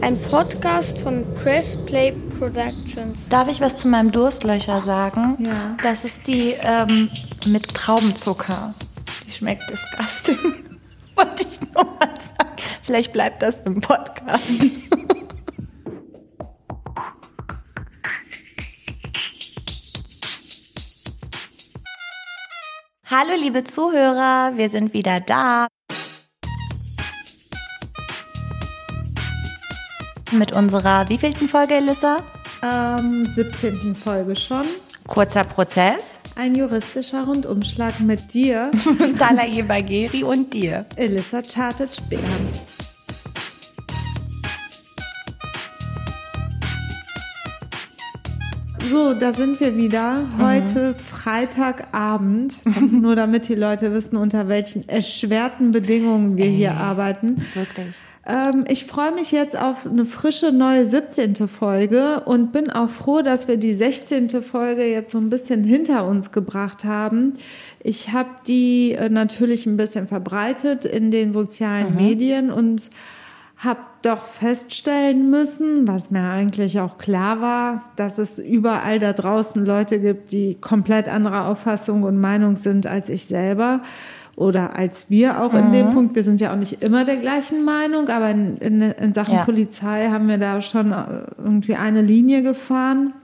Ein Podcast von Press Play Productions. Darf ich was zu meinem Durstlöcher sagen? Ja. Das ist die ähm, mit Traubenzucker. Die schmeckt disgusting. Wollte ich nur mal sagen. Vielleicht bleibt das im Podcast. Hallo liebe Zuhörer, wir sind wieder da. Mit unserer wievielten Folge, Elissa? Ähm, 17. Folge schon. Kurzer Prozess. Ein juristischer Rundumschlag mit dir, Talaye Bagheri und dir. Elissa Chartage-Bären. So, da sind wir wieder. Heute Freitagabend. Nur damit die Leute wissen, unter welchen erschwerten Bedingungen wir hier arbeiten. Wirklich. Ähm, ich freue mich jetzt auf eine frische neue 17. Folge und bin auch froh, dass wir die 16. Folge jetzt so ein bisschen hinter uns gebracht haben. Ich habe die äh, natürlich ein bisschen verbreitet in den sozialen Medien und habe doch feststellen müssen, was mir eigentlich auch klar war, dass es überall da draußen Leute gibt, die komplett anderer Auffassung und Meinung sind als ich selber oder als wir auch in dem Punkt. Wir sind ja auch nicht immer der gleichen Meinung, aber in, in, in Sachen Ja. Polizei haben wir da schon äh, irgendwie eine Linie gefahren.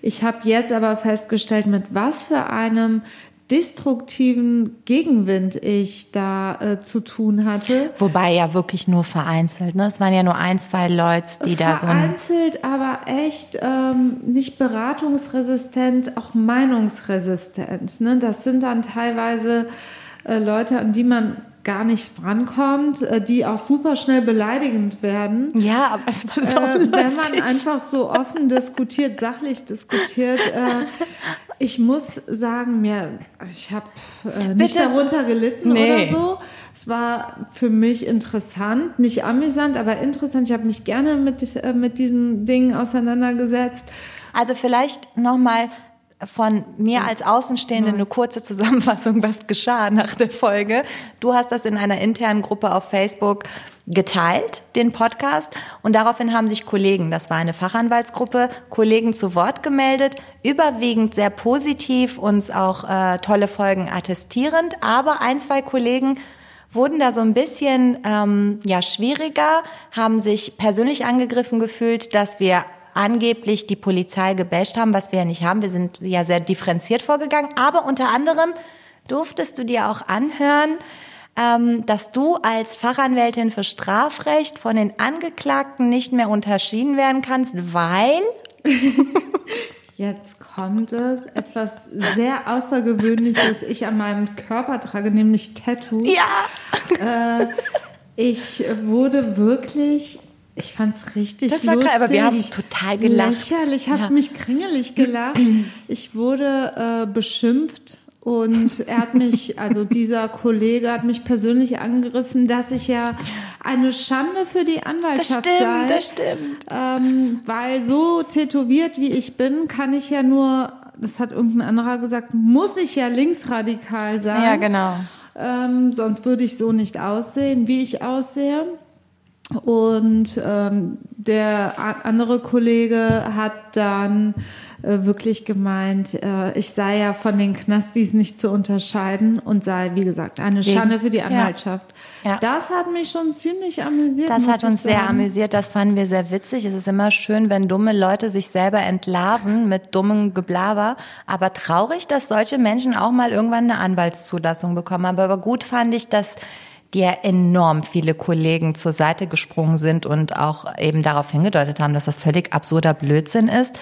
Ich habe jetzt aber festgestellt, mit was für einem destruktiven Gegenwind ich da äh, zu tun hatte. Wobei ja wirklich nur vereinzelt. Ne? Es waren ja nur ein, zwei Leute, die da so ein. Vereinzelt, aber echt ähm, nicht beratungsresistent, auch meinungsresistent. Ne? Das sind dann teilweise äh, Leute, an die man gar nicht rankommt, äh, die auch super schnell beleidigend werden. Ja, aber es war so Äh, wenn man einfach so offen diskutiert, sachlich diskutiert. Äh, ich muss sagen, mir, ich habe äh, nicht darunter gelitten Nee. oder so. Es war für mich interessant, nicht amüsant, aber interessant. Ich habe mich gerne mit, äh, mit diesen Dingen auseinandergesetzt. Also vielleicht nochmal von mir als Außenstehende eine kurze Zusammenfassung, was geschah nach der Folge. Du hast das in einer internen Gruppe auf Facebook geteilt, den Podcast. Und daraufhin haben sich Kollegen, das war eine Fachanwaltsgruppe, Kollegen zu Wort gemeldet, überwiegend sehr positiv, uns auch äh, tolle Folgen attestierend. Aber ein, zwei Kollegen wurden da so ein bisschen ähm, ja schwieriger, haben sich persönlich angegriffen gefühlt, dass wir angeblich die Polizei gebasht haben, was wir ja nicht haben. Wir sind ja sehr differenziert vorgegangen. Aber unter anderem durftest du dir auch anhören, ähm, dass du als Fachanwältin für Strafrecht von den Angeklagten nicht mehr unterschieden werden kannst, weil Jetzt kommt es, etwas sehr Außergewöhnliches ich an meinem Körper trage, nämlich Tattoos. ja, Äh, ich wurde wirklich, ich fand's richtig Das war lustig. klar, aber wir haben total gelacht. Lächerlich, habe Ja. mich kringelig gelacht. Ich wurde äh, beschimpft und er hat mich, also dieser Kollege hat mich persönlich angegriffen, dass ich ja eine Schande für die das Anwaltschaft stimmt, sei. das stimmt. Ähm, weil so tätowiert wie ich bin, kann ich ja nur, das hat irgendein anderer gesagt, muss ich ja linksradikal sein. Ja, genau. Ähm, sonst würde ich so nicht aussehen, wie ich aussehe. Und ähm, der andere Kollege hat dann äh, wirklich gemeint, äh, ich sei ja von den Knastis nicht zu unterscheiden und sei, wie gesagt, eine Schande für die Ja. Anwaltschaft. Ja. Das hat mich schon ziemlich amüsiert. Das hat uns sehr amüsiert, das fanden wir sehr witzig. Es ist immer schön, wenn dumme Leute sich selber entlarven mit dummem Geblaber. Aber traurig, dass solche Menschen auch mal irgendwann eine Anwaltszulassung bekommen haben. Aber gut fand ich, dass dir enorm viele Kollegen zur Seite gesprungen sind und auch eben darauf hingedeutet haben, dass das völlig absurder Blödsinn ist.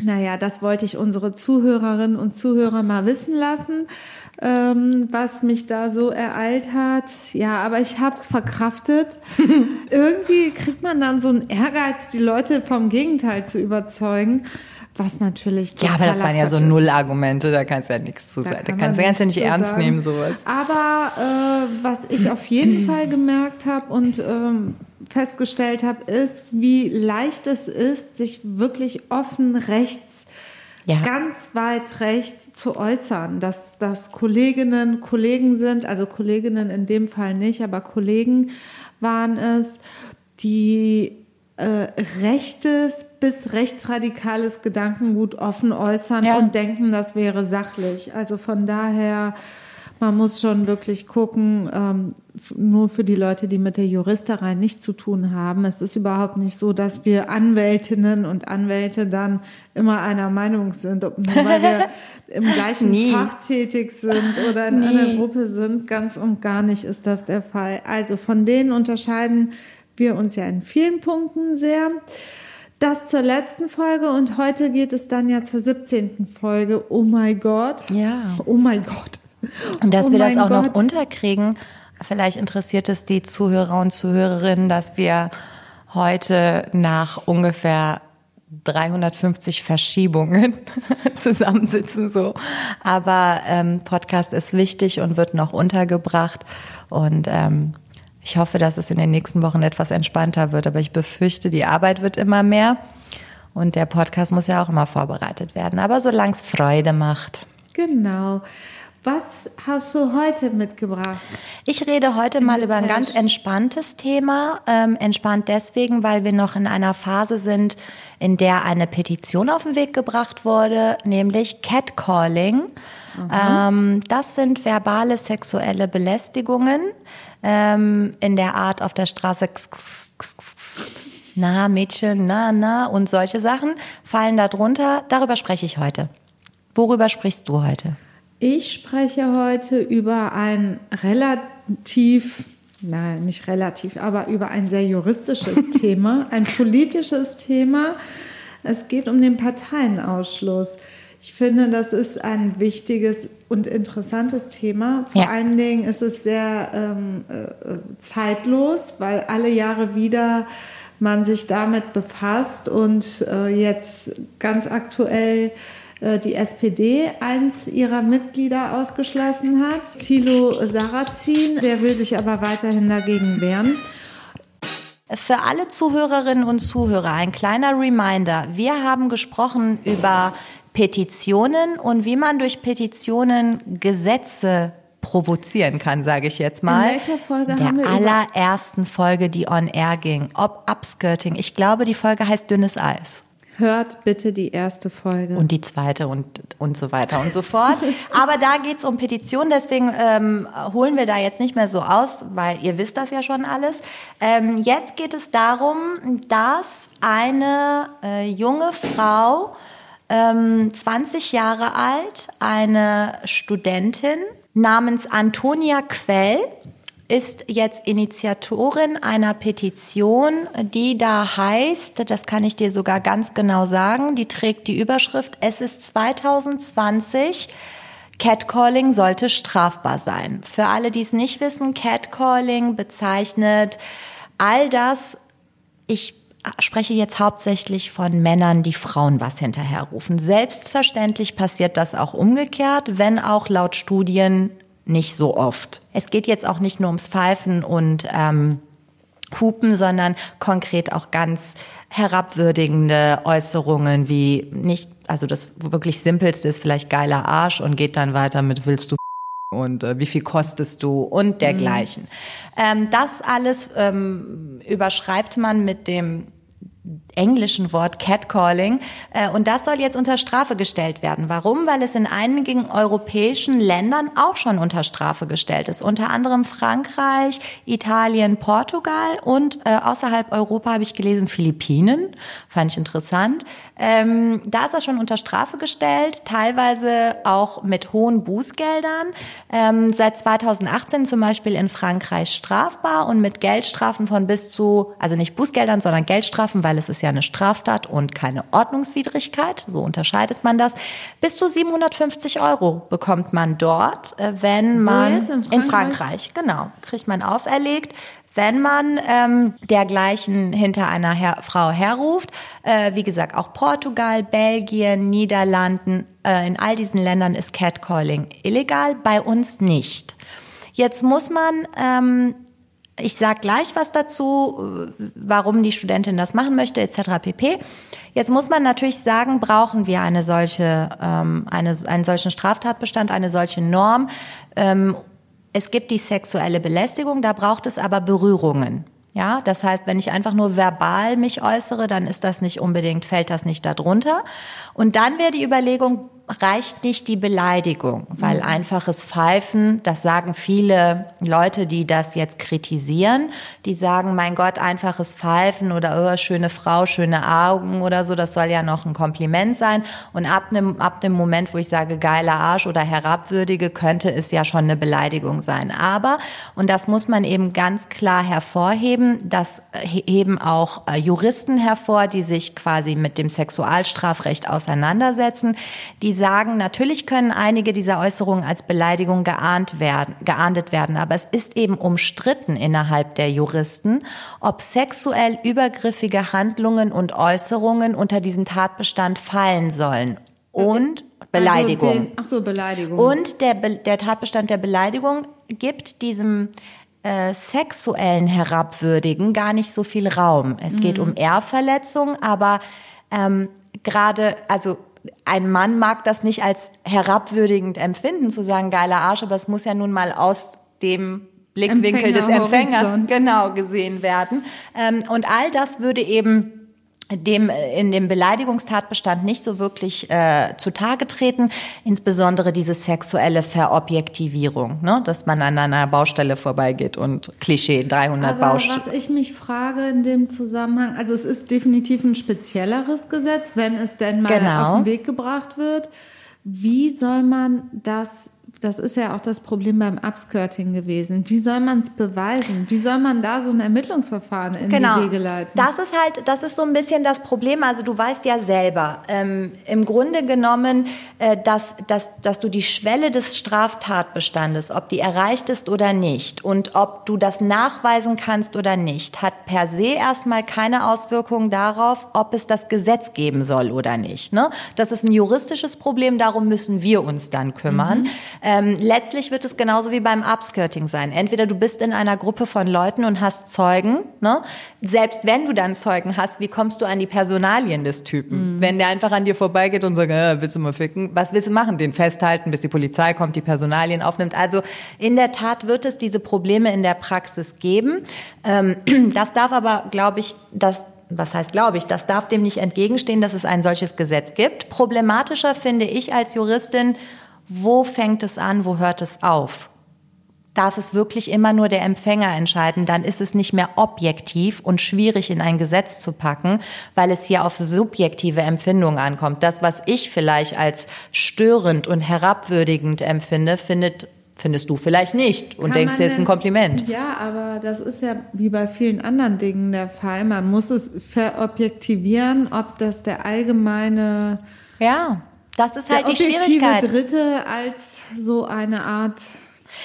Naja, das wollte ich unsere Zuhörerinnen und Zuhörer mal wissen lassen, ähm, was mich da so ereilt hat. Ja, aber ich habe es verkraftet. Irgendwie kriegt man dann so einen Ehrgeiz, die Leute vom Gegenteil zu überzeugen, was natürlich Ja, aber das waren ja so. Null-Argumente, da kannst du ja nichts zu sagen. Da kann kannst du kannst ja nicht ernst sagen. nehmen, sowas. Aber äh, was ich auf jeden Fall gemerkt habe und ähm, festgestellt habe, ist, wie leicht es ist, sich wirklich offen rechts Ja. ganz weit rechts zu äußern, dass das Kolleginnen Kollegen sind, also Kolleginnen in dem Fall nicht, aber Kollegen waren es, die äh, rechtes bis rechtsradikales Gedankengut offen äußern Ja. und denken, das wäre sachlich. Also von daher, man muss schon wirklich gucken, ähm, nur für die Leute, die mit der Juristerei nichts zu tun haben. Es ist überhaupt nicht so, dass wir Anwältinnen und Anwälte dann immer einer Meinung sind, ob nur weil wir im gleichen Nie. Fach tätig sind oder in einer Gruppe sind. Ganz und gar nicht ist das der Fall. Also von denen unterscheiden wir uns ja in vielen Punkten sehr. Das zur letzten Folge und heute geht es dann ja zur 17. Folge. Oh mein Gott. Ja. Oh mein Gott. Und dass oh wir das auch noch Gott. unterkriegen, vielleicht interessiert es die Zuhörer und Zuhörerinnen, dass wir heute nach ungefähr 350 Verschiebungen zusammensitzen so. Aber ähm, Podcast ist wichtig und wird noch untergebracht und ähm, ich hoffe, dass es in den nächsten Wochen etwas entspannter wird. Aber ich befürchte, die Arbeit wird immer mehr und der Podcast muss ja auch immer vorbereitet werden. Aber solange es Freude macht. Genau. Was hast du heute mitgebracht? Ich rede heute mal über ein ganz entspanntes Thema. Ähm, entspannt deswegen, weil wir noch in einer Phase sind, in der eine Petition auf den Weg gebracht wurde, nämlich Catcalling. Ähm, das sind verbale sexuelle Belästigungen ähm, in der Art auf der Straße. Na, Mädchen, na, na und solche Sachen fallen da drunter. Darüber spreche ich heute. Worüber sprichst du heute? Ich spreche heute über ein relativ, nein, nicht relativ, aber über ein sehr juristisches Thema, ein politisches Thema. Es geht um den Parteienausschluss. Ich finde, das ist ein wichtiges und interessantes Thema. Vor Ja. allen Dingen ist es sehr ähm, äh, zeitlos, weil alle Jahre wieder man sich damit befasst und äh, jetzt ganz aktuell äh, die SPD eins ihrer Mitglieder ausgeschlossen hat. Thilo Sarrazin, der will sich aber weiterhin dagegen wehren. Für alle Zuhörerinnen und Zuhörer ein kleiner Reminder. Wir haben gesprochen über Petitionen und wie man durch Petitionen Gesetze provozieren kann, sage ich jetzt mal. In welcher Folge Der haben wir über- allerersten Folge, die on air ging. Ob Upskirting. Ich glaube, die Folge heißt Dünnes Eis. Hört bitte die erste Folge. Und die zweite und, und so weiter und so fort. Aber da geht's um Petitionen, deswegen ähm, holen wir da jetzt nicht mehr so aus, weil ihr wisst das ja schon alles. Ähm, jetzt geht es darum, dass eine äh, junge Frau, ähm, 20 Jahre alt, eine Studentin namens Antonia Quell, ist jetzt Initiatorin einer Petition, die da heißt, das kann ich dir sogar ganz genau sagen, die trägt die Überschrift, es ist 2020, Catcalling sollte strafbar sein. Für alle, die es nicht wissen, Catcalling bezeichnet all das, ich spreche jetzt hauptsächlich von Männern, die Frauen was hinterherrufen. Selbstverständlich passiert das auch umgekehrt, wenn auch laut Studien nicht so oft. Es geht jetzt auch nicht nur ums Pfeifen und ähm, Hupen, sondern konkret auch ganz herabwürdigende Äußerungen wie nicht, also das wirklich simpelste ist vielleicht geiler Arsch und geht dann weiter mit willst du und äh, wie viel kostest du und dergleichen. Ähm, das alles ähm, überschreibt man mit dem englischen Wort Catcalling. Äh, und das soll jetzt unter Strafe gestellt werden. Warum? Weil es in einigen europäischen Ländern auch schon unter Strafe gestellt ist. Unter anderem Frankreich, Italien, Portugal und äh, außerhalb Europa habe ich gelesen Philippinen. Fand ich interessant. Ähm, da ist das schon unter Strafe gestellt, teilweise auch mit hohen Bußgeldern. Ähm, seit 2018 zum Beispiel in Frankreich strafbar und mit Geldstrafen von bis zu, also nicht Bußgeldern, sondern Geldstrafen, weil es ist ja eine Straftat und keine Ordnungswidrigkeit. So unterscheidet man das. Bis zu 750 Euro bekommt man dort, äh, wenn man? In in Frankreich? Frankreich, genau, kriegt man auferlegt. Wenn man ähm, dergleichen hinter einer her Frau herruft, äh, wie gesagt, auch Portugal, Belgien, Niederlanden, äh, in all diesen Ländern ist Catcalling illegal, bei uns nicht. Jetzt muss man ähm, ich sage gleich was dazu, warum die Studentin das machen möchte, etc. pp. Jetzt muss man natürlich sagen, brauchen wir eine solche, ähm, eine, einen solchen Straftatbestand, eine solche Norm. Ähm, es gibt die sexuelle Belästigung, da braucht es aber Berührungen. Ja, das heißt, wenn ich einfach nur verbal mich äußere, dann ist das nicht unbedingt, fällt das nicht darunter. Und dann wäre die Überlegung, reicht nicht die Beleidigung, weil mhm. einfaches Pfeifen, das sagen viele Leute, die das jetzt kritisieren, die sagen, mein Gott, einfaches Pfeifen oder oh, schöne Frau, schöne Augen oder so, das soll ja noch ein Kompliment sein. Und ab dem, ab dem Moment, wo ich sage geiler Arsch oder herabwürdige, könnte es ja schon eine Beleidigung sein. Aber, und das muss man eben ganz klar hervorheben, das heben auch äh, Juristen hervor, die sich quasi mit dem Sexualstrafrecht auseinandersetzen, die sagen, natürlich können einige dieser Äußerungen als Beleidigung geahnt werden, geahndet werden, aber es ist eben umstritten innerhalb der Juristen, ob sexuell übergriffige Handlungen und Äußerungen unter diesen Tatbestand fallen sollen. Und Beleidigung. Also den, ach so, Beleidigung. Und der, der Tatbestand der Beleidigung gibt diesem äh, sexuellen Herabwürdigen gar nicht so viel Raum. Es mhm. geht um Ehrverletzung, aber ähm, gerade, also ein Mann mag das nicht als herabwürdigend empfinden, zu sagen, geiler Arsch, aber es muss ja nun mal aus dem Blickwinkel Empfänger, des Empfängers Horizont. genau gesehen werden. Ähm, und all das würde eben dem in dem Beleidigungstatbestand nicht so wirklich äh, zutage treten, insbesondere diese sexuelle Verobjektivierung, ne? dass man an einer Baustelle vorbeigeht und Klischee 300 Aber Baustellen. Was ich mich frage in dem Zusammenhang, also es ist definitiv ein spezielleres Gesetz, wenn es denn mal genau. auf den Weg gebracht wird. Wie soll man das das ist ja auch das Problem beim Upskirting gewesen. Wie soll man es beweisen? Wie soll man da so ein Ermittlungsverfahren in genau. die Wege leiten? Das ist halt, das ist so ein bisschen das Problem. Also du weißt ja selber, ähm, im Grunde genommen, äh, dass, dass, dass du die Schwelle des Straftatbestandes, ob die erreicht ist oder nicht und ob du das nachweisen kannst oder nicht, hat per se erstmal keine Auswirkungen darauf, ob es das Gesetz geben soll oder nicht. Ne? Das ist ein juristisches Problem, darum müssen wir uns dann kümmern. Mhm. Ähm, letztlich wird es genauso wie beim Upskirting sein. Entweder du bist in einer Gruppe von Leuten und hast Zeugen. Ne? Selbst wenn du dann Zeugen hast, wie kommst du an die Personalien des Typen? Mhm. Wenn der einfach an dir vorbeigeht und sagt, äh, willst du mal ficken? Was willst du machen? Den festhalten, bis die Polizei kommt, die Personalien aufnimmt. Also in der Tat wird es diese Probleme in der Praxis geben. Ähm, das darf aber, glaube ich, das was heißt, glaube ich, das darf dem nicht entgegenstehen, dass es ein solches Gesetz gibt. Problematischer finde ich als Juristin, wo fängt es an, wo hört es auf? Darf es wirklich immer nur der Empfänger entscheiden, dann ist es nicht mehr objektiv und schwierig in ein Gesetz zu packen, weil es hier auf subjektive Empfindungen ankommt. Das, was ich vielleicht als störend und herabwürdigend empfinde, findet findest du vielleicht nicht und Kann denkst, es ist ein Kompliment. Ja, aber das ist ja wie bei vielen anderen Dingen der Fall. Man muss es verobjektivieren, ob das der allgemeine ja. Das ist halt der die Schwierigkeit. Dritte als so eine Art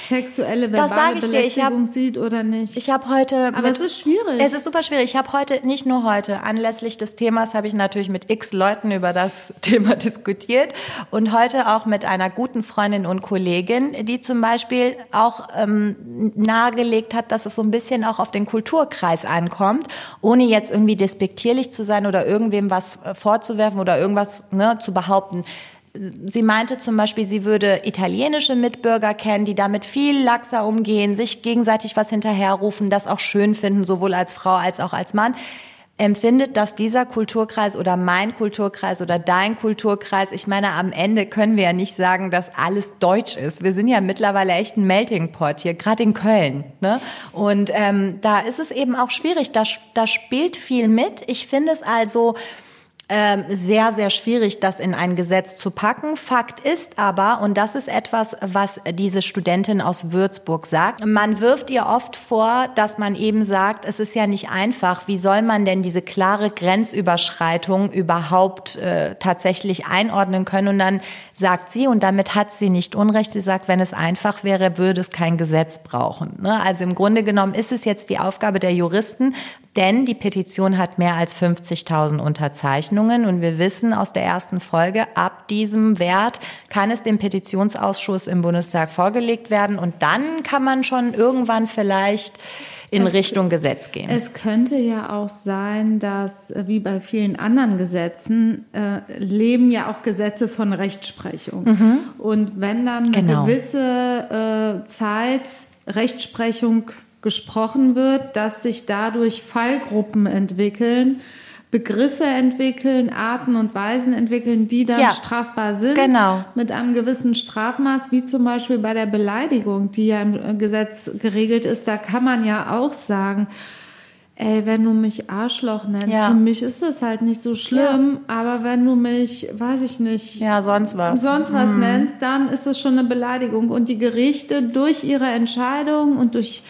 sexuelle verbale Belästigung hab, sieht oder nicht. Ich habe heute Aber mit, es ist schwierig. Es ist super schwierig. Ich habe heute nicht nur heute anlässlich des Themas habe ich natürlich mit X Leuten über das Thema diskutiert und heute auch mit einer guten Freundin und Kollegin, die zum Beispiel auch ähm, nahegelegt hat, dass es so ein bisschen auch auf den Kulturkreis ankommt, ohne jetzt irgendwie despektierlich zu sein oder irgendwem was äh, vorzuwerfen oder irgendwas ne, zu behaupten Sie meinte zum Beispiel, sie würde italienische Mitbürger kennen, die damit viel laxer umgehen, sich gegenseitig was hinterherrufen, das auch schön finden, sowohl als Frau als auch als Mann. Empfindet, dass dieser Kulturkreis oder mein Kulturkreis oder dein Kulturkreis, ich meine, am Ende können wir ja nicht sagen, dass alles deutsch ist. Wir sind ja mittlerweile echt ein Melting Pot hier, gerade in Köln. Ne? Und ähm, da ist es eben auch schwierig. Da, da spielt viel mit. Ich finde es also ähm, sehr, sehr schwierig, das in ein Gesetz zu packen. Fakt ist aber, und das ist etwas, was diese Studentin aus Würzburg sagt, man wirft ihr oft vor, dass man eben sagt, es ist ja nicht einfach, wie soll man denn diese klare Grenzüberschreitung überhaupt äh, tatsächlich einordnen können? Und dann sagt sie, und damit hat sie nicht Unrecht, sie sagt, wenn es einfach wäre, würde es kein Gesetz brauchen. Ne? Also im Grunde genommen ist es jetzt die Aufgabe der Juristen, denn die Petition hat mehr als 50.000 Unterzeichnungen und wir wissen aus der ersten Folge, ab diesem Wert kann es dem Petitionsausschuss im Bundestag vorgelegt werden und dann kann man schon irgendwann vielleicht in es, Richtung Gesetz gehen. Es könnte ja auch sein, dass wie bei vielen anderen Gesetzen äh, leben ja auch Gesetze von Rechtsprechung. Mhm. Und wenn dann eine genau. gewisse äh, Zeit Rechtsprechung gesprochen wird, dass sich dadurch Fallgruppen entwickeln, Begriffe entwickeln, Arten und Weisen entwickeln, die dann Ja, strafbar sind genau. mit einem gewissen Strafmaß, wie zum Beispiel bei der Beleidigung, die ja im Gesetz geregelt ist. Da kann man ja auch sagen, ey, wenn du mich Arschloch nennst, Ja. für mich ist das halt nicht so schlimm, aber wenn du mich, weiß ich nicht, Ja, sonst was. sonst was nennst, dann ist es schon eine Beleidigung. Und die Gerichte durch ihre Entscheidung und durch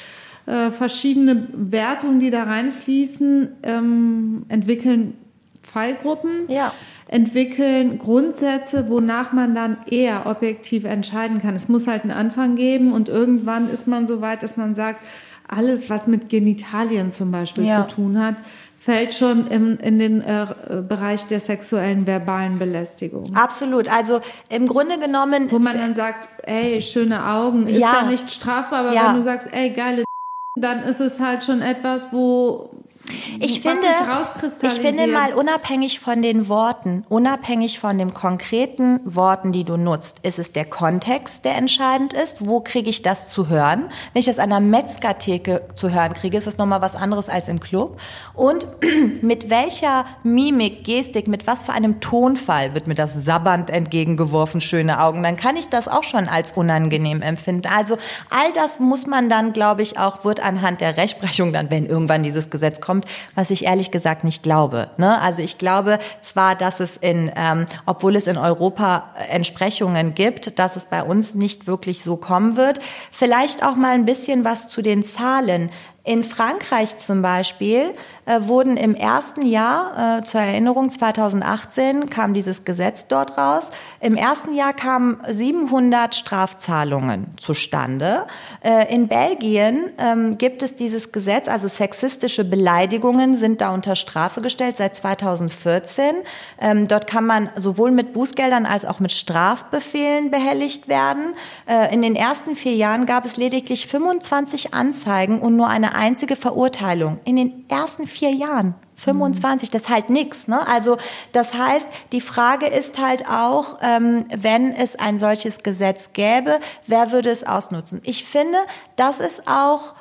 äh, verschiedene Wertungen, die da reinfließen, ähm, entwickeln Fallgruppen, Ja. entwickeln Grundsätze, wonach man dann eher objektiv entscheiden kann. Es muss halt einen Anfang geben und irgendwann ist man so weit, dass man sagt, alles, was mit Genitalien zum Beispiel Ja. zu tun hat, fällt schon im, in den äh, Bereich der sexuellen verbalen Belästigung. Absolut. Also im Grunde genommen. Wo man dann sagt, ey, schöne Augen, ist Ja. da nicht strafbar, aber Ja. wenn du sagst, ey, geile dann ist es halt schon etwas, wo Ich finde, ich finde mal unabhängig von den Worten, unabhängig von den konkreten Worten, die du nutzt, ist es der Kontext, der entscheidend ist. Wo kriege ich das zu hören? Wenn ich das an einer Metzgertheke zu hören kriege, ist das nochmal was anderes als im Club. Und mit welcher Mimik, Gestik, mit was für einem Tonfall wird mir das sabbernd entgegengeworfen, schöne Augen, dann kann ich das auch schon als unangenehm empfinden. Also all das muss man dann, glaube ich, auch, wird anhand der Rechtsprechung dann, wenn irgendwann dieses Gesetz kommt, was ich ehrlich gesagt nicht glaube. Ne? Also ich glaube zwar, dass es in, ähm, obwohl es in Europa Entsprechungen gibt, dass es bei uns nicht wirklich so kommen wird. Vielleicht auch mal ein bisschen was zu den Zahlen. In Frankreich zum Beispiel äh, wurden im ersten Jahr, äh, zur Erinnerung 2018 kam dieses Gesetz dort raus, im ersten Jahr kamen 700 Strafzahlungen zustande. Äh, in Belgien ähm, gibt es dieses Gesetz, also sexistische Beleidigungen sind da unter Strafe gestellt seit 2014. Ähm, dort kann man sowohl mit Bußgeldern als auch mit Strafbefehlen behelligt werden. Äh, in den ersten vier Jahren gab es lediglich 25 Anzeigen und nur eine einzige Verurteilung. In den ersten vier Jahren. 25, das ist halt nix. Ne? Also das heißt, die Frage ist halt auch, ähm, wenn es ein solches Gesetz gäbe, wer würde es ausnutzen? Ich finde, das ist auch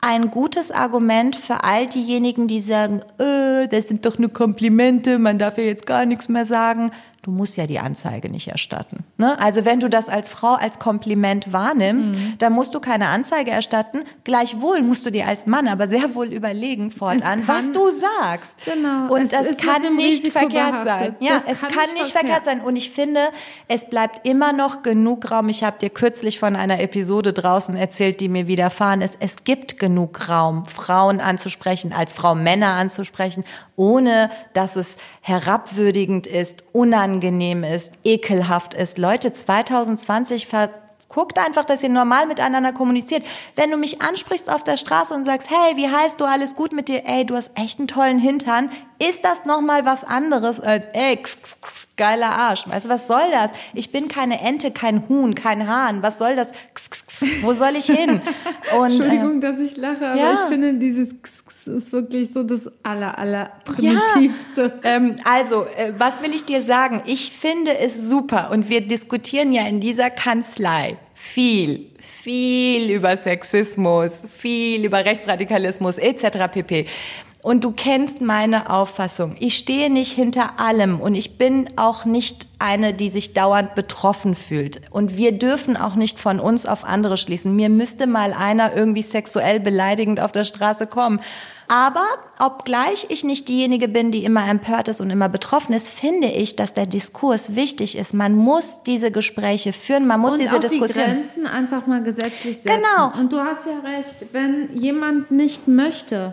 ein gutes Argument für all diejenigen, die sagen, äh, das sind doch nur Komplimente, man darf ja jetzt gar nichts mehr sagen. Du musst ja die Anzeige nicht erstatten. Ne? Also wenn du das als Frau als Kompliment wahrnimmst, dann musst du keine Anzeige erstatten. Gleichwohl musst du dir als Mann aber sehr wohl überlegen fortan, Es was kann- du sagst. Genau, Und es das kann nicht Risiko verkehrt behaftet. sein. Ja, Das es kann, kann nicht verkehrt. sein. Und ich finde, es bleibt immer noch genug Raum. Ich habe dir kürzlich von einer Episode draußen erzählt, die mir widerfahren ist. Es gibt genug Raum, Frauen anzusprechen, als Frau Männer anzusprechen, ohne dass es herabwürdigend ist, unangenehm ist, ekelhaft ist. Leute, 2020 ver Guckt einfach, dass ihr normal miteinander kommuniziert. Wenn du mich ansprichst auf der Straße und sagst, hey, wie heißt du, alles gut mit dir? Ey, du hast echt einen tollen Hintern. Ist das nochmal was anderes als, ey, x, x, x, geiler Arsch. Weißt du, was soll das? Ich bin keine Ente, kein Huhn, kein Hahn. Was soll das? Wo soll ich hin? Und, Entschuldigung, äh, dass ich lache, aber ja. ich finde, dieses ist wirklich so das aller, aller primitivste. Ähm, also, äh, was will ich dir sagen? Ich finde es super und wir diskutieren ja in dieser Kanzlei viel, viel über Sexismus, viel über Rechtsradikalismus etc. pp. Und du kennst meine Auffassung. Ich stehe nicht hinter allem und ich bin auch nicht eine, die sich dauernd betroffen fühlt. Und wir dürfen auch nicht von uns auf andere schließen. Mir müsste mal einer irgendwie sexuell beleidigend auf der Straße kommen. Aber obgleich ich nicht diejenige bin, die immer empört ist und immer betroffen ist, finde ich, dass der Diskurs wichtig ist. Man muss diese Gespräche führen, man muss und diese auch die Diskussion. Grenzen einfach mal gesetzlich setzen. Genau. Und du hast ja recht, wenn jemand nicht möchte,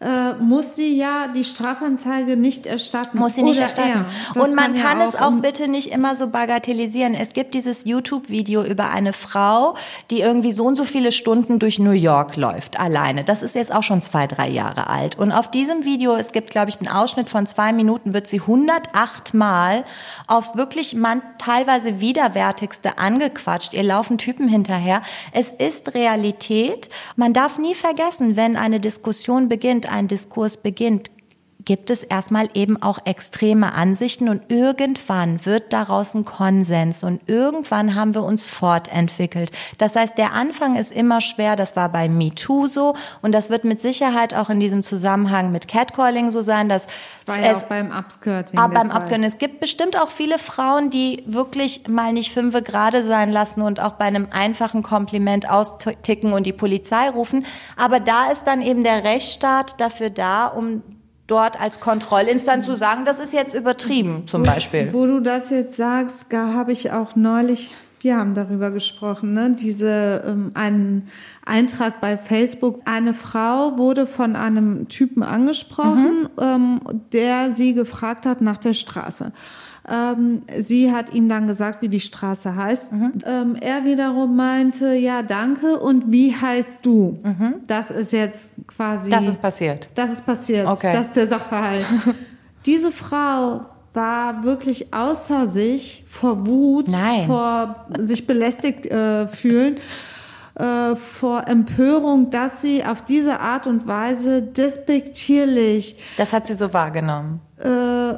äh, muss sie ja die Strafanzeige nicht erstatten. Muss sie nicht Oder erstatten. Er. Und man ja kann es auch um- bitte nicht immer so bagatellisieren. Es gibt dieses YouTube-Video über eine Frau, die irgendwie so und so viele Stunden durch New York läuft, alleine. Das ist jetzt auch schon zwei, drei Jahre alt. Und auf diesem Video, es gibt, glaube ich, einen Ausschnitt von zwei Minuten, wird sie 108 Mal aufs wirklich man teilweise widerwärtigste angequatscht. Ihr laufen Typen hinterher. Es ist Realität. Man darf nie vergessen, wenn eine Diskussion beginnt, ein Diskurs beginnt, gibt es erstmal eben auch extreme Ansichten und irgendwann wird daraus ein Konsens und irgendwann haben wir uns fortentwickelt. Das heißt, der Anfang ist immer schwer, das war bei MeToo so und das wird mit Sicherheit auch in diesem Zusammenhang mit Catcalling so sein, dass das war ja es auch beim Upskirting. aber beim Upskirting, es gibt bestimmt auch viele Frauen, die wirklich mal nicht fünfe gerade sein lassen und auch bei einem einfachen Kompliment austicken und die Polizei rufen, aber da ist dann eben der Rechtsstaat dafür da, um dort als Kontrollinstanz zu sagen, das ist jetzt übertrieben, zum Beispiel. Wo du das jetzt sagst, da habe ich auch neulich, wir haben darüber gesprochen, ne? diese ähm, einen Eintrag bei Facebook. Eine Frau wurde von einem Typen angesprochen, mhm. ähm, der sie gefragt hat nach der Straße. Ähm, sie hat ihm dann gesagt, wie die Straße heißt. Mhm. Ähm, er wiederum meinte, ja, danke. Und wie heißt du? Mhm. Das ist jetzt quasi. Das ist passiert. Das ist passiert. Okay. Das ist der Sachverhalt. Diese Frau war wirklich außer sich vor Wut, Nein. vor sich belästigt äh, fühlen äh, vor Empörung, dass sie auf diese Art und Weise despektierlich. Das hat sie so wahrgenommen. Äh,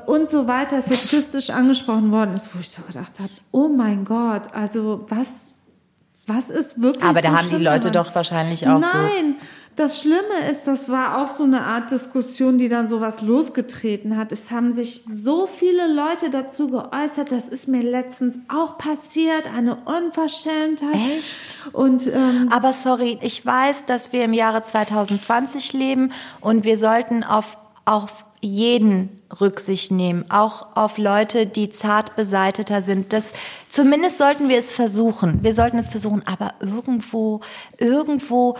und so weiter sexistisch angesprochen worden ist, wo ich so gedacht habe, oh mein Gott, also was, was ist wirklich Aber da so haben die Leute daran? doch wahrscheinlich auch Nein, so. Nein, das Schlimme ist, das war auch so eine Art Diskussion, die dann sowas losgetreten hat. Es haben sich so viele Leute dazu geäußert. Das ist mir letztens auch passiert, eine Unverschämtheit. Echt? Und ähm, aber sorry, ich weiß, dass wir im Jahre 2020 leben und wir sollten auf auf jeden Rücksicht nehmen, auch auf Leute, die zart beseiteter sind. Das, zumindest sollten wir es versuchen. Wir sollten es versuchen, aber irgendwo, irgendwo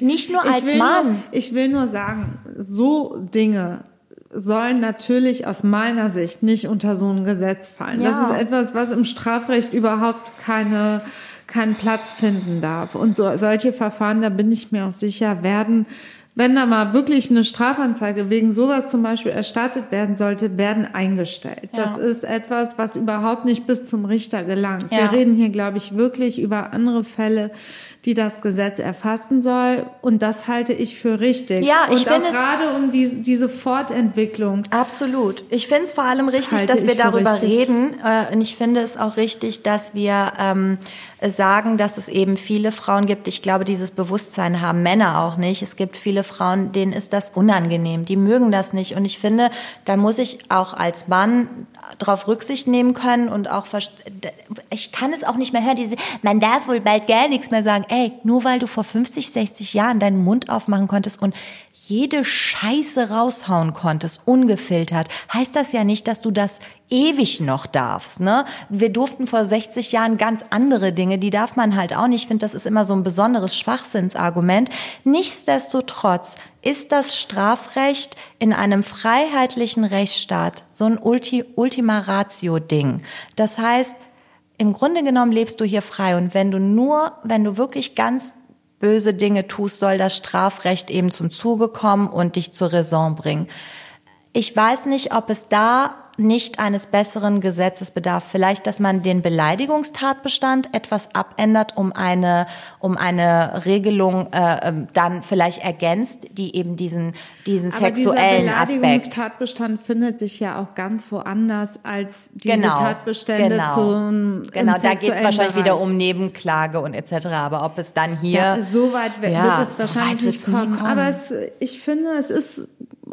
nicht nur als Mann. Nur, ich will nur sagen, so Dinge sollen natürlich aus meiner Sicht nicht unter so ein Gesetz fallen. Ja. Das ist etwas, was im Strafrecht überhaupt keine keinen Platz finden darf. Und so, solche Verfahren, da bin ich mir auch sicher, werden wenn da mal wirklich eine Strafanzeige wegen sowas zum Beispiel erstattet werden sollte, werden eingestellt. Ja. Das ist etwas, was überhaupt nicht bis zum Richter gelangt. Ja. Wir reden hier, glaube ich, wirklich über andere Fälle, die das Gesetz erfassen soll. Und das halte ich für richtig. Ja, ich finde es gerade um die, diese Fortentwicklung. Absolut. Ich finde es vor allem richtig, dass wir darüber richtig. reden. Äh, und ich finde es auch richtig, dass wir ähm, sagen, dass es eben viele Frauen gibt. Ich glaube, dieses Bewusstsein haben Männer auch nicht. Es gibt viele Frauen, denen ist das unangenehm. Die mögen das nicht. Und ich finde, da muss ich auch als Mann darauf Rücksicht nehmen können und auch ich kann es auch nicht mehr hören. Diese man darf wohl bald gar nichts mehr sagen. Ey nur weil du vor 50 60 Jahren deinen Mund aufmachen konntest und jede Scheiße raushauen konntest, ungefiltert, heißt das ja nicht, dass du das ewig noch darfst. Ne? Wir durften vor 60 Jahren ganz andere Dinge, die darf man halt auch nicht. Ich finde, das ist immer so ein besonderes Schwachsinnsargument. Nichtsdestotrotz ist das Strafrecht in einem freiheitlichen Rechtsstaat so ein Ulti Ultima Ratio-Ding. Das heißt, im Grunde genommen lebst du hier frei und wenn du nur, wenn du wirklich ganz böse Dinge tust, soll das Strafrecht eben zum Zuge kommen und dich zur Raison bringen. Ich weiß nicht, ob es da nicht eines besseren Gesetzes bedarf. Vielleicht, dass man den Beleidigungstatbestand etwas abändert, um eine, um eine Regelung äh, ähm, dann vielleicht ergänzt, die eben diesen, diesen Aber sexuellen dieser Beleidigungstatbestand findet sich ja auch ganz woanders als diese genau, Tatbestände genau, zum Genau, da geht es wahrscheinlich Bereich. wieder um Nebenklage und etc. Aber ob es dann hier... Ja, so weit ja, wird es wahrscheinlich nicht kommen. kommen. Aber es, ich finde, es ist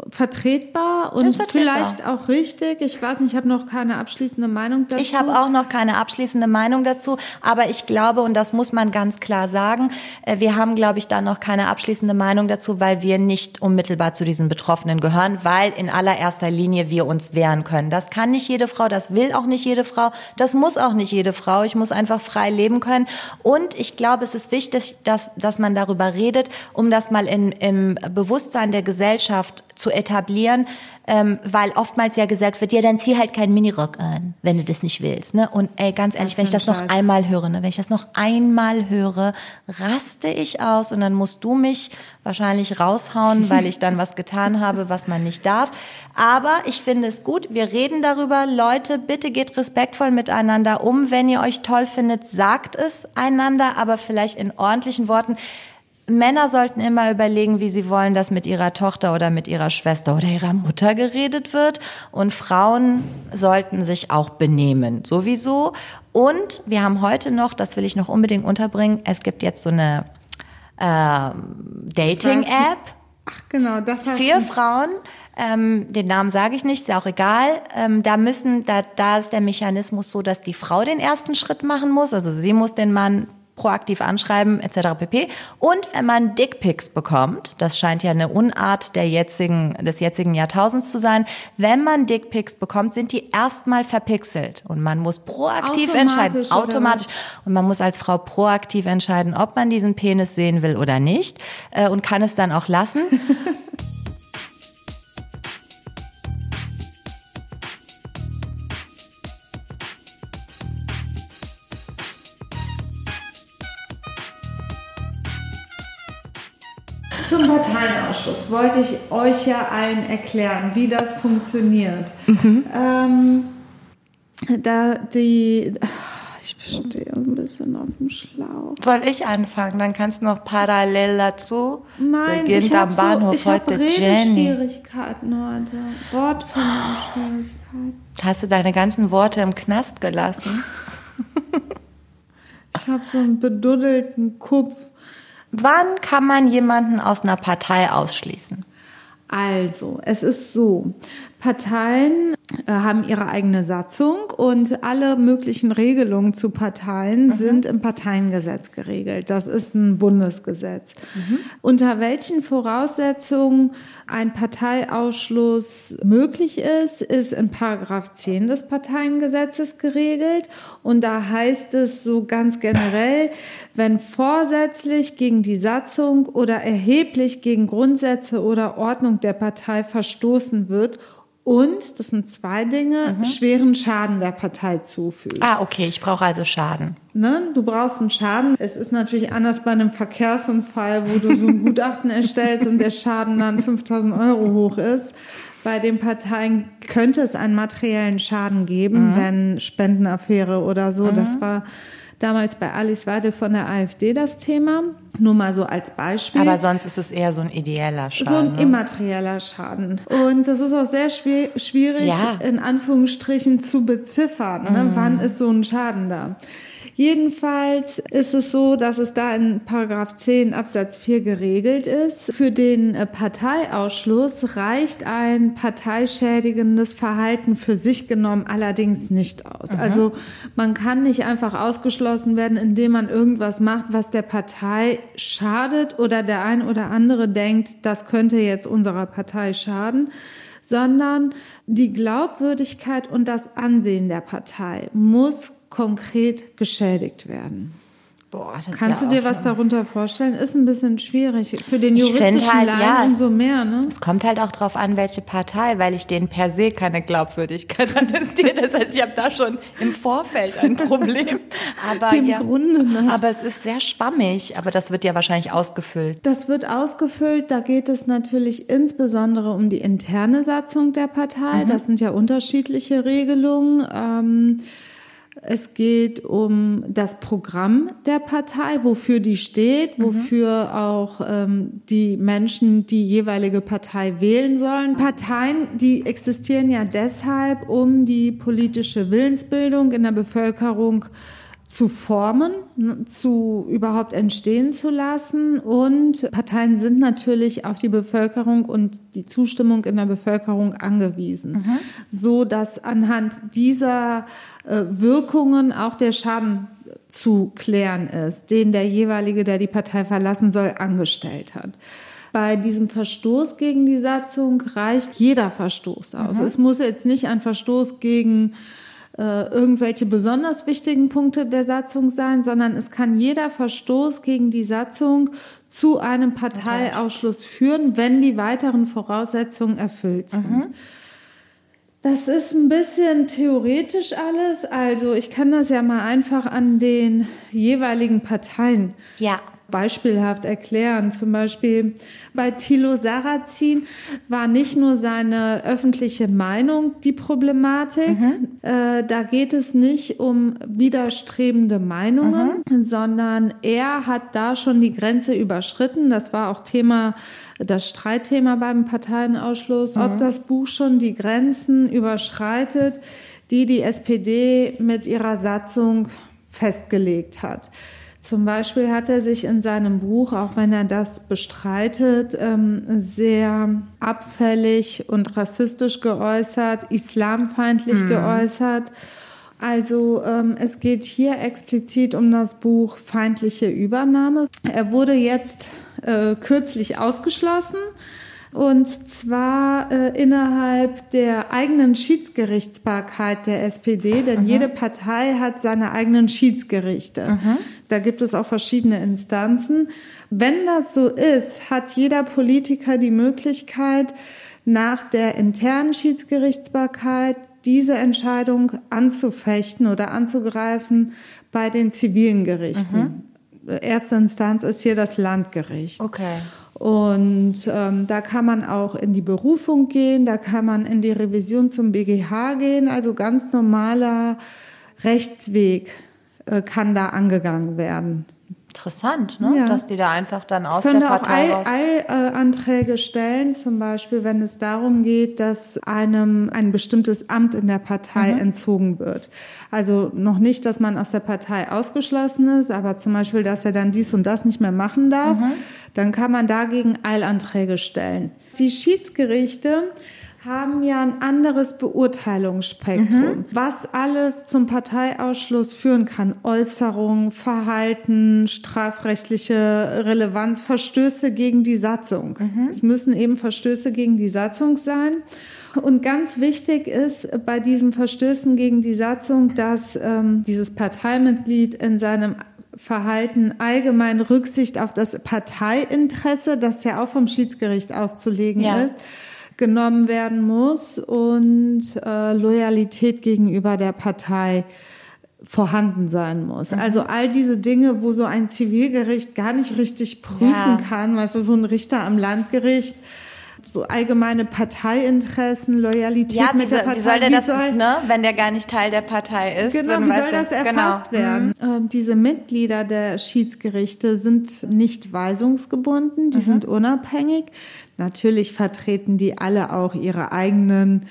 vertretbar und vertretbar. vielleicht auch richtig. Ich weiß nicht, ich habe noch keine abschließende Meinung dazu. Ich habe auch noch keine abschließende Meinung dazu, aber ich glaube, und das muss man ganz klar sagen, äh, wir haben, glaube ich, da noch keine abschließende Meinung dazu, weil wir nicht unmittelbar zu diesen Betroffenen gehören, weil in allererster Linie wir uns wehren können. Das kann nicht jede Frau, das will auch nicht jede Frau, das muss auch nicht jede Frau. Ich muss einfach frei leben können. Und ich glaube, es ist wichtig, dass, dass man darüber redet, um das mal in, im Bewusstsein der Gesellschaft zu etablieren, ähm, weil oftmals ja gesagt wird, ja, dann zieh halt keinen Minirock an, wenn du das nicht willst. Ne? Und ey, ganz ehrlich, das wenn ich das noch einmal höre, ne, wenn ich das noch einmal höre, raste ich aus und dann musst du mich wahrscheinlich raushauen, weil ich dann was getan habe, was man nicht darf. Aber ich finde es gut, wir reden darüber. Leute, bitte geht respektvoll miteinander um. Wenn ihr euch toll findet, sagt es einander, aber vielleicht in ordentlichen Worten Männer sollten immer überlegen, wie sie wollen, dass mit ihrer Tochter oder mit ihrer Schwester oder ihrer Mutter geredet wird. Und Frauen sollten sich auch benehmen, sowieso. Und wir haben heute noch, das will ich noch unbedingt unterbringen, es gibt jetzt so eine ähm, Dating-App. Ach genau, das heißt für Frauen. Ähm, den Namen sage ich nicht, ist ja auch egal. Ähm, da müssen, da, da ist der Mechanismus so, dass die Frau den ersten Schritt machen muss. Also sie muss den Mann proaktiv anschreiben etc. pp. Und wenn man Dickpics bekommt, das scheint ja eine Unart der jetzigen, des jetzigen Jahrtausends zu sein, wenn man Dickpics bekommt, sind die erstmal verpixelt und man muss proaktiv Automatisch entscheiden, automatisch und man muss als Frau proaktiv entscheiden, ob man diesen Penis sehen will oder nicht äh, und kann es dann auch lassen. Parteienausschluss wollte ich euch ja allen erklären, wie das funktioniert. Mhm. Ähm, da die, ich stehe ein bisschen auf dem Schlauch. Soll ich anfangen? Dann kannst du noch parallel dazu. Nein, Beginnt ich am Bahnhof so, ich heute Jenny. Redeschwierigkeiten heute. Wortfindungsschwierigkeiten. Hast du deine ganzen Worte im Knast gelassen? Ich habe so einen beduddelten Kopf. Wann kann man jemanden aus einer Partei ausschließen? Also, es ist so, Parteien äh, haben ihre eigene Satzung und alle möglichen Regelungen zu Parteien sind im Parteiengesetz geregelt. Das ist ein Bundesgesetz. Unter welchen Voraussetzungen ein Parteiausschluss möglich ist, ist in Paragraph 10 des Parteiengesetzes geregelt. Und da heißt es so ganz generell, wenn vorsätzlich gegen die Satzung oder erheblich gegen Grundsätze oder Ordnung der Partei verstoßen wird und, das sind zwei Dinge, schweren Schaden der Partei zufügt. Ah, okay, ich brauche also Schaden. Ne? Du brauchst einen Schaden. Es ist natürlich anders bei einem Verkehrsunfall, wo du so ein Gutachten erstellst und der Schaden dann 5000 Euro hoch ist. Bei den Parteien könnte es einen materiellen Schaden geben, wenn Spendenaffäre oder so. Das war damals bei Alice Weidel von der AfD das Thema. Nur mal so als Beispiel. Aber sonst ist es eher so ein ideeller Schaden. So ein ne? immaterieller Schaden. Und das ist auch sehr schwer, schwierig, Ja. in Anführungsstrichen zu beziffern. Ne? Wann ist so ein Schaden da? Jedenfalls ist es so, dass es da in Paragraph 10 Absatz 4 geregelt ist. Für den äh, Parteiausschluss reicht ein parteischädigendes Verhalten für sich genommen allerdings nicht aus. Also man kann nicht einfach ausgeschlossen werden, indem man irgendwas macht, was der Partei schadet oder der ein oder andere denkt, das könnte jetzt unserer Partei schaden sondern die Glaubwürdigkeit und das Ansehen der Partei muss konkret geschädigt werden. Boah, das ist Kannst ja du dir was darunter vorstellen? Ist ein bisschen schwierig. Für den juristischen halt, Laien ja, es- umso mehr, ne? Es kommt halt auch drauf an, welche Partei, weil ich denen per se keine Glaubwürdigkeit attestiere. Das heißt, ich habe da schon im Vorfeld ein Problem. Aber Dem ja, Grunde nach. Aber es ist sehr schwammig. Aber das wird ja wahrscheinlich ausgefüllt. Das wird ausgefüllt. Da geht es natürlich insbesondere um die interne Satzung der Partei. Das sind ja unterschiedliche Regelungen. Ähm, es geht um das Programm der Partei, wofür die steht, wofür auch ähm, die Menschen die jeweilige Partei wählen sollen. Parteien, die existieren ja deshalb, um die politische Willensbildung in der Bevölkerung zu formen, zu überhaupt entstehen zu lassen. Und Parteien sind natürlich auf die Bevölkerung und die Zustimmung in der Bevölkerung angewiesen, so dass anhand dieser äh, Wirkungen auch der Schaden zu klären ist, den der jeweilige, der die Partei verlassen soll, angestellt hat. Bei diesem Verstoß gegen die Satzung reicht jeder Verstoß aus. Es muss jetzt nicht ein Verstoß gegen äh, irgendwelche besonders wichtigen Punkte der Satzung sein, sondern es kann jeder Verstoß gegen die Satzung zu einem Parteiausschluss führen, wenn die weiteren Voraussetzungen erfüllt sind. Das ist ein bisschen theoretisch alles. Also ich kann das ja mal einfach an den jeweiligen Parteien Ja. Beispielhaft erklären. Zum Beispiel bei Thilo Sarrazin war nicht nur seine öffentliche Meinung die Problematik. Mhm. Äh, da geht es nicht um widerstrebende Meinungen, mhm. sondern er hat da schon die Grenze überschritten. Das war auch Thema das Streitthema beim Parteienausschluss, mhm. ob das Buch schon die Grenzen überschreitet, die die SPD mit ihrer Satzung festgelegt hat. Zum Beispiel hat er sich in seinem Buch, auch wenn er das bestreitet, ähm, sehr abfällig und rassistisch geäußert, islamfeindlich mhm. geäußert. Also ähm, es geht hier explizit um das Buch Feindliche Übernahme. Er wurde jetzt äh, kürzlich ausgeschlossen und zwar äh, innerhalb der eigenen Schiedsgerichtsbarkeit der SPD, denn mhm. jede Partei hat seine eigenen Schiedsgerichte. Mhm. Da gibt es auch verschiedene Instanzen. Wenn das so ist, hat jeder Politiker die Möglichkeit, nach der internen Schiedsgerichtsbarkeit diese Entscheidung anzufechten oder anzugreifen bei den zivilen Gerichten. Mhm. Erste Instanz ist hier das Landgericht. Okay. Und ähm, da kann man auch in die Berufung gehen, da kann man in die Revision zum BGH gehen, also ganz normaler Rechtsweg äh, kann da angegangen werden. Interessant, ne? Ja. dass die da einfach dann aus der Partei auch Eilanträge Eil, stellen, zum Beispiel, wenn es darum geht, dass einem ein bestimmtes Amt in der Partei mhm. entzogen wird. Also noch nicht, dass man aus der Partei ausgeschlossen ist, aber zum Beispiel, dass er dann dies und das nicht mehr machen darf, mhm. dann kann man dagegen Eilanträge stellen. Die Schiedsgerichte haben ja ein anderes Beurteilungsspektrum, mhm. was alles zum Parteiausschluss führen kann. Äußerung, Verhalten, strafrechtliche Relevanz, Verstöße gegen die Satzung. Mhm. Es müssen eben Verstöße gegen die Satzung sein. Und ganz wichtig ist bei diesen Verstößen gegen die Satzung, dass ähm, dieses Parteimitglied in seinem Verhalten allgemein Rücksicht auf das Parteiinteresse, das ja auch vom Schiedsgericht auszulegen ja. ist, genommen werden muss und äh, Loyalität gegenüber der Partei vorhanden sein muss. Mhm. Also all diese Dinge, wo so ein Zivilgericht gar nicht richtig prüfen ja. kann, weißt du, so ein Richter am Landgericht, so allgemeine Parteiinteressen, Loyalität ja, mit der Partei. Wie soll der wie das, soll, ne, wenn der gar nicht Teil der Partei ist? Genau, wie soll das erfasst genau. werden? Mhm. Ähm, diese Mitglieder der Schiedsgerichte sind nicht weisungsgebunden, die mhm. sind unabhängig. Natürlich vertreten die alle auch ihre eigenen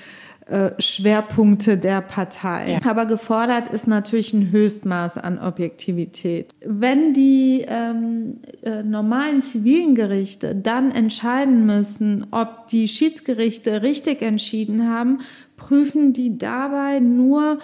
Schwerpunkte der Partei. Ja. Aber gefordert ist natürlich ein Höchstmaß an Objektivität. Wenn die ähm, äh, normalen zivilen Gerichte dann entscheiden müssen, ob die Schiedsgerichte richtig entschieden haben, prüfen die dabei nur,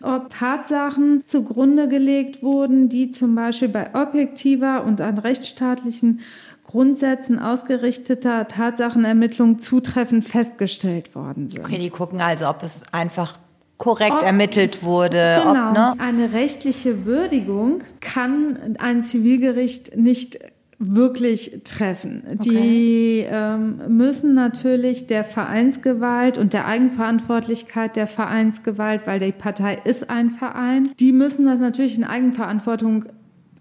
ob Tatsachen zugrunde gelegt wurden, die zum Beispiel bei objektiver und an rechtsstaatlichen Grundsätzen ausgerichteter Tatsachenermittlung zutreffend festgestellt worden sind. Okay, die gucken also, ob es einfach korrekt ob, ermittelt wurde. Genau. Ob, ne? Eine rechtliche Würdigung kann ein Zivilgericht nicht wirklich treffen. Okay. Die ähm, müssen natürlich der Vereinsgewalt und der Eigenverantwortlichkeit der Vereinsgewalt, weil die Partei ist ein Verein, die müssen das natürlich in Eigenverantwortung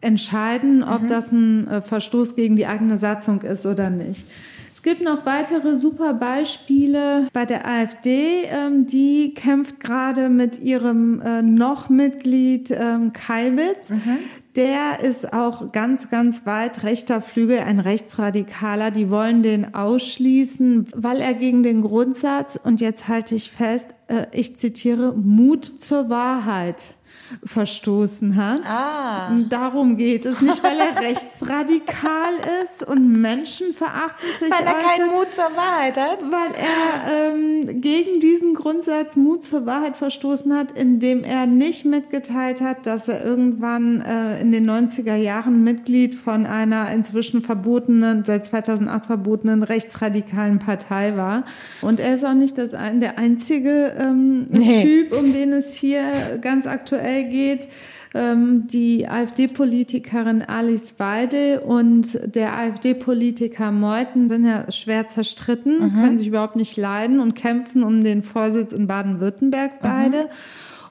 entscheiden, ob mhm. das ein äh, Verstoß gegen die eigene Satzung ist oder nicht. Es gibt noch weitere super Beispiele bei der AfD. Ähm, die kämpft gerade mit ihrem äh, noch Mitglied ähm, Kalbitz. Mhm. Der ist auch ganz, ganz weit rechter Flügel, ein Rechtsradikaler. Die wollen den ausschließen, weil er gegen den Grundsatz, und jetzt halte ich fest, äh, ich zitiere, Mut zur Wahrheit verstoßen hat. Ah. Darum geht es nicht, weil er rechtsradikal ist und menschenverachtend Weil er äußert, keinen Mut zur Wahrheit hat. Weil er ähm, gegen diesen Grundsatz Mut zur Wahrheit verstoßen hat, indem er nicht mitgeteilt hat, dass er irgendwann äh, in den 90er Jahren Mitglied von einer inzwischen verbotenen, seit 2008 verbotenen rechtsradikalen Partei war. Und er ist auch nicht das, der einzige ähm, nee. Typ, um den es hier ganz aktuell Partei geht. Ähm, die AfD-Politikerin Alice Weidel und der AfD-Politiker Meuthen sind ja schwer zerstritten, mhm. können sich überhaupt nicht leiden und kämpfen um den Vorsitz in Baden-Württemberg beide mhm.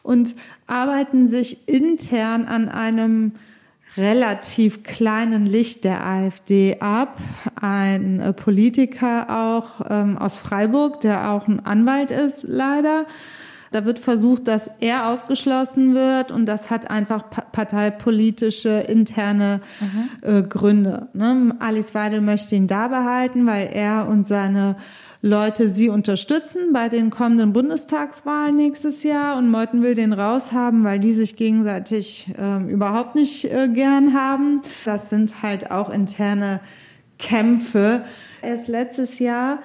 und arbeiten sich intern an einem relativ kleinen Licht der AfD ab. Ein äh, Politiker auch ähm, aus Freiburg, der auch ein Anwalt ist, leider. Da wird versucht, dass er ausgeschlossen wird und das hat einfach parteipolitische interne mhm. äh, Gründe. Ne? Alice Weidel möchte ihn da behalten, weil er und seine Leute sie unterstützen bei den kommenden Bundestagswahlen nächstes Jahr und Meuthen will den raushaben, weil die sich gegenseitig äh, überhaupt nicht äh, gern haben. Das sind halt auch interne Kämpfe. Erst letztes Jahr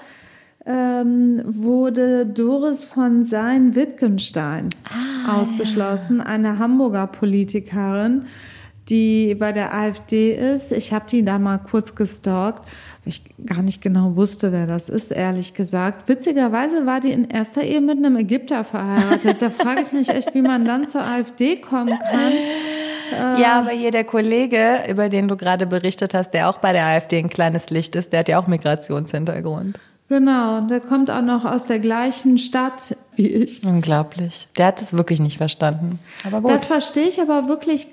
ähm, wurde Doris von Sein-Wittgenstein ah, ausgeschlossen, ja. eine Hamburger Politikerin, die bei der AfD ist. Ich habe die da mal kurz gestalkt ich gar nicht genau wusste, wer das ist, ehrlich gesagt. Witzigerweise war die in erster Ehe mit einem Ägypter verheiratet. Da frage ich mich echt, wie man dann zur AfD kommen kann. Ja, aber hier der Kollege, über den du gerade berichtet hast, der auch bei der AfD ein kleines Licht ist, der hat ja auch Migrationshintergrund. Genau, der kommt auch noch aus der gleichen Stadt wie ich. Unglaublich. Der hat es wirklich nicht verstanden. Aber gut. Das verstehe ich aber wirklich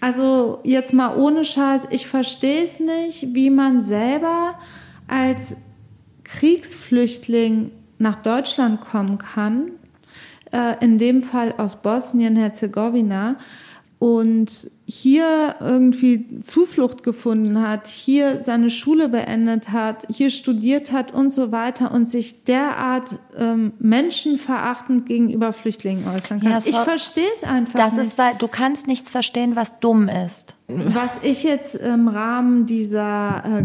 also jetzt mal ohne Scheiß, ich verstehe es nicht, wie man selber als Kriegsflüchtling nach Deutschland kommen kann, äh, in dem Fall aus Bosnien-Herzegowina, und hier irgendwie Zuflucht gefunden hat, hier seine Schule beendet hat, hier studiert hat und so weiter und sich derart ähm, menschenverachtend gegenüber Flüchtlingen äußern kann. Ja, ich verstehe es einfach das nicht. Das ist, weil du kannst nichts verstehen, was dumm ist. Was ich jetzt im Rahmen dieser äh,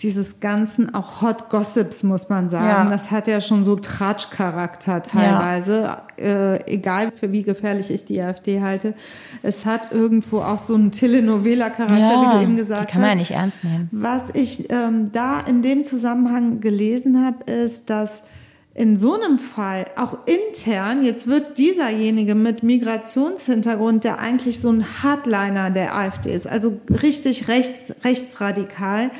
dieses ganzen auch Hot Gossips muss man sagen, ja. das hat ja schon so Tratschcharakter teilweise, ja. äh, egal für wie gefährlich ich die AfD halte. Es hat irgendwo auch so einen Telenovela-Charakter, ja, wie du eben gesagt hast. Kann man ja nicht ernst nehmen. Was ich ähm, da in dem Zusammenhang gelesen habe, ist, dass in so einem Fall auch intern, jetzt wird dieserjenige mit Migrationshintergrund, der eigentlich so ein Hardliner der AfD ist, also richtig rechts, rechtsradikal,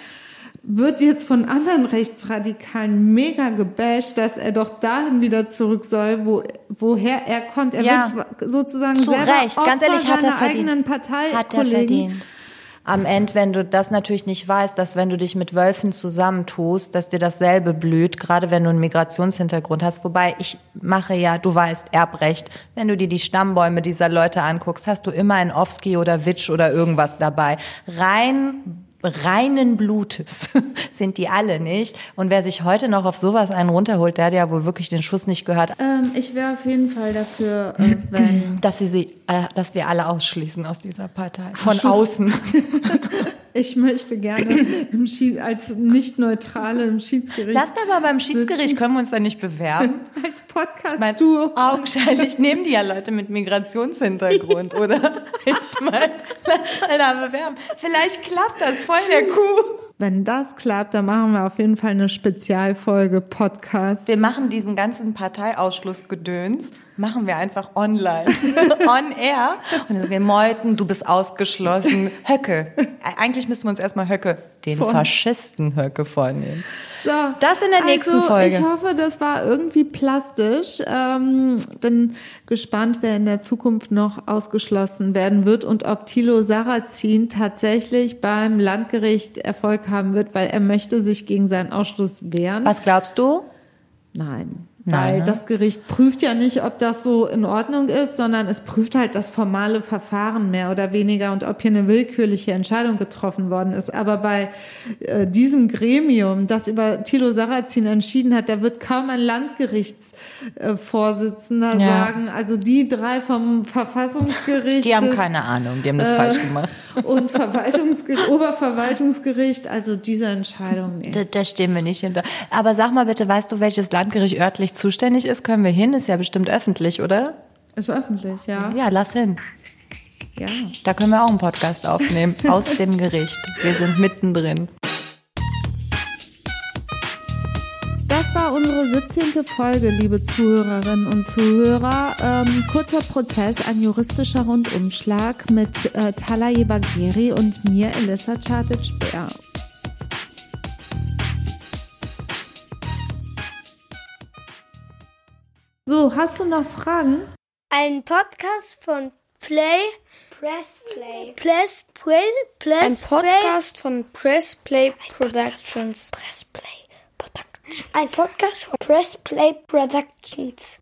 wird jetzt von anderen Rechtsradikalen mega gebasht, dass er doch dahin wieder zurück soll, wo, woher er kommt. Er ja, wird sozusagen zu selber Recht. Ganz ehrlich, hat er verdient. eigenen Partei hat er verdient am Ende, wenn du das natürlich nicht weißt, dass wenn du dich mit Wölfen zusammentust, dass dir dasselbe blüht, gerade wenn du einen Migrationshintergrund hast. Wobei ich mache ja, du weißt, Erbrecht. Wenn du dir die Stammbäume dieser Leute anguckst, hast du immer ein Ofsky oder Witsch oder irgendwas dabei. Rein reinen Blutes sind die alle nicht. Und wer sich heute noch auf sowas einen runterholt, der hat ja wohl wirklich den Schuss nicht gehört. Ähm, ich wäre auf jeden Fall dafür, äh, wenn dass sie, sie äh, dass wir alle ausschließen aus dieser Partei von außen. Ich möchte gerne im Schied als nicht neutrale im Schiedsgericht. Lass da mal beim Schiedsgericht, können wir uns da nicht bewerben? als Podcast-Duo. Augenscheinlich nehmen die ja Leute mit Migrationshintergrund, oder? Ich meine, lass mal da bewerben. Vielleicht klappt das voll der Kuh. Wenn das klappt, dann machen wir auf jeden Fall eine Spezialfolge Podcast. Wir machen diesen ganzen Parteiausschlussgedöns, machen wir einfach online, on air. Und dann sagen wir, Meuten, du bist ausgeschlossen. Höcke. Eigentlich müssten wir uns erstmal Höcke, den Von. Faschisten Höcke vornehmen. So, das in der nächsten also, Folge. Ich hoffe, das war irgendwie plastisch. Ähm, bin gespannt, wer in der Zukunft noch ausgeschlossen werden wird und ob Thilo Sarrazin tatsächlich beim Landgericht Erfolg haben wird, weil er möchte sich gegen seinen Ausschluss wehren. Was glaubst du? Nein. Weil ne? das Gericht prüft ja nicht, ob das so in Ordnung ist, sondern es prüft halt das formale Verfahren mehr oder weniger und ob hier eine willkürliche Entscheidung getroffen worden ist. Aber bei äh, diesem Gremium, das über Thilo Sarrazin entschieden hat, da wird kaum ein Landgerichtsvorsitzender äh, ja. sagen, also die drei vom Verfassungsgericht. Die haben keine Ahnung, die haben das äh, falsch gemacht. Und Verwaltungsgericht, Oberverwaltungsgericht, also diese Entscheidung. Nee. Da, da stehen wir nicht hinter. Aber sag mal bitte, weißt du, welches Landgericht örtlich zuständig ist, können wir hin. Ist ja bestimmt öffentlich, oder? Ist öffentlich, ja. Ja, lass hin. Ja. Da können wir auch einen Podcast aufnehmen aus dem Gericht. Wir sind mittendrin. Das war unsere 17. Folge, liebe Zuhörerinnen und Zuhörer. Ähm, kurzer Prozess, ein juristischer Rundumschlag mit äh, Talaye Bagheri und mir, Elissa Chartic-Bär. So, hast du noch Fragen? Ein Podcast von Play Press Play. Press Play, Press Ein Podcast von Press Play Productions. Press Play Productions. Ein Podcast von Press Play Productions.